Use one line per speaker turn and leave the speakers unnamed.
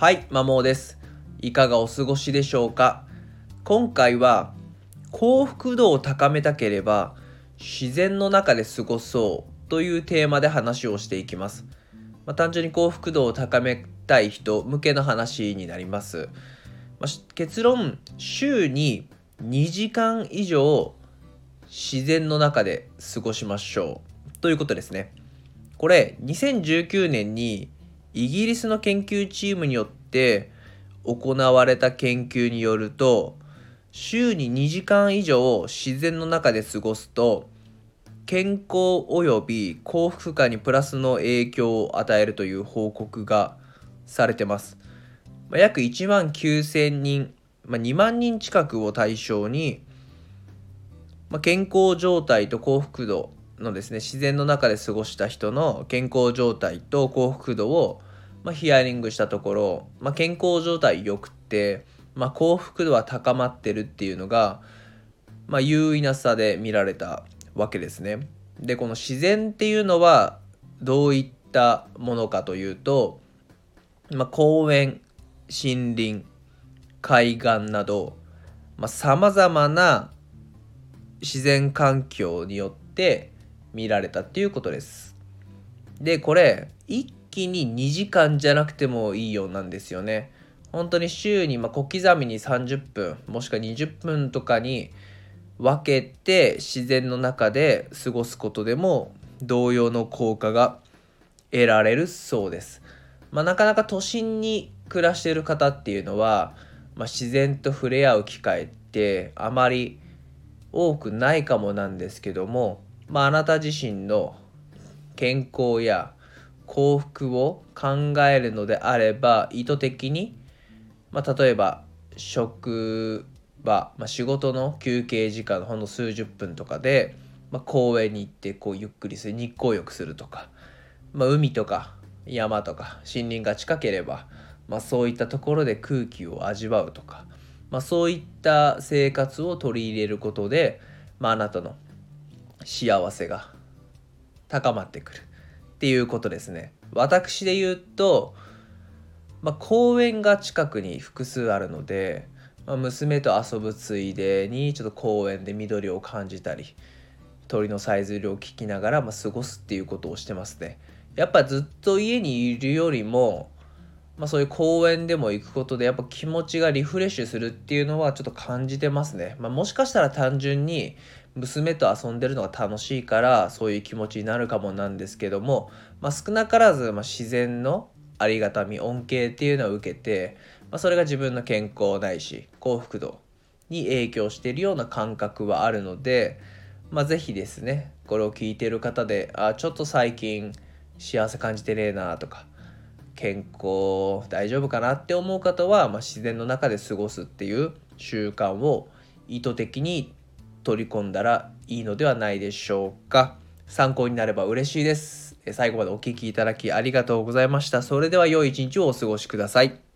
はい、まもです。いかがお過ごしでしょうか？今回は幸福度を高めたければ自然の中で過ごそうというテーマで話をしていきます。まあ、単純に幸福度を高めたい人向けの話になります。まあ、結論、週に2時間以上自然の中で過ごしましょうということですね。これ2019年にイギリスの研究チームによって行われた研究によると週に2時間以上自然の中で過ごすと健康および幸福感にプラスの影響を与えるという報告がされてます。ま、約1万9000人、ま、2万人近くを対象に、ま、健康状態と幸福度のですね自然の中で過ごした人の健康状態と幸福度を、まあ、ヒアリングしたところ、まあ、健康状態良くて、まあ、幸福度は高まってるっていうのが、まあ、優位な差で見られたわけですね。でこの自然っていうのはどういったものかというと、まあ、公園森林海岸などさまざ、まな自然環境によって見られたっていうことです。でこれ一気に2時間じゃなくてもいいようなんですよね。本当に週にま小刻みに30分もしくは20分とかに分けて自然の中で過ごすことでも同様の効果が得られるそうです。まあ、なかなか都心に暮らしてる方っていうのは、まあ、自然と触れ合う機会ってあまり多くないかもなんですけどもまあ、あなた自身の健康や幸福を考えるのであれば意図的に、まあ、例えば職場、まあ、仕事の休憩時間ほんの数十分とかで、まあ、公園に行ってこうゆっくりする日光浴するとか、まあ、海とか山とか森林が近ければ、まあ、そういったところで空気を味わうとか、まあ、そういった生活を取り入れることで、まあ、あなたの幸せが高まってくるっていうことですね。私で言うと、まあ、公園が近くに複数あるので、まあ、娘と遊ぶついでにちょっと公園で緑を感じたり鳥のさえずりを聞きながら、まあ、過ごすっていうことをしてますね。やっぱずっと家にいるよりも、まあ、そういう公園でも行くことでやっぱ気持ちがリフレッシュするっていうのはちょっと感じてますね。まあ、もしかしたら単純に娘と遊んでるのが楽しいからそういう気持ちになるかもなんですけども、まあ、少なからず、ま自然のありがたみ恩恵っていうのを受けて、まあ、それが自分の健康ないし幸福度に影響しているような感覚はあるので、まあ、是非ですねこれを聞いてる方であちょっと最近幸せ感じてねえなとか健康大丈夫かなって思う方は、まあ、自然の中で過ごすっていう習慣を意図的に取り込んだらいいのではないでしょうか。参考になれば嬉しいです。最後までお聴きいただきありがとうございました。それでは良い一日をお過ごしください。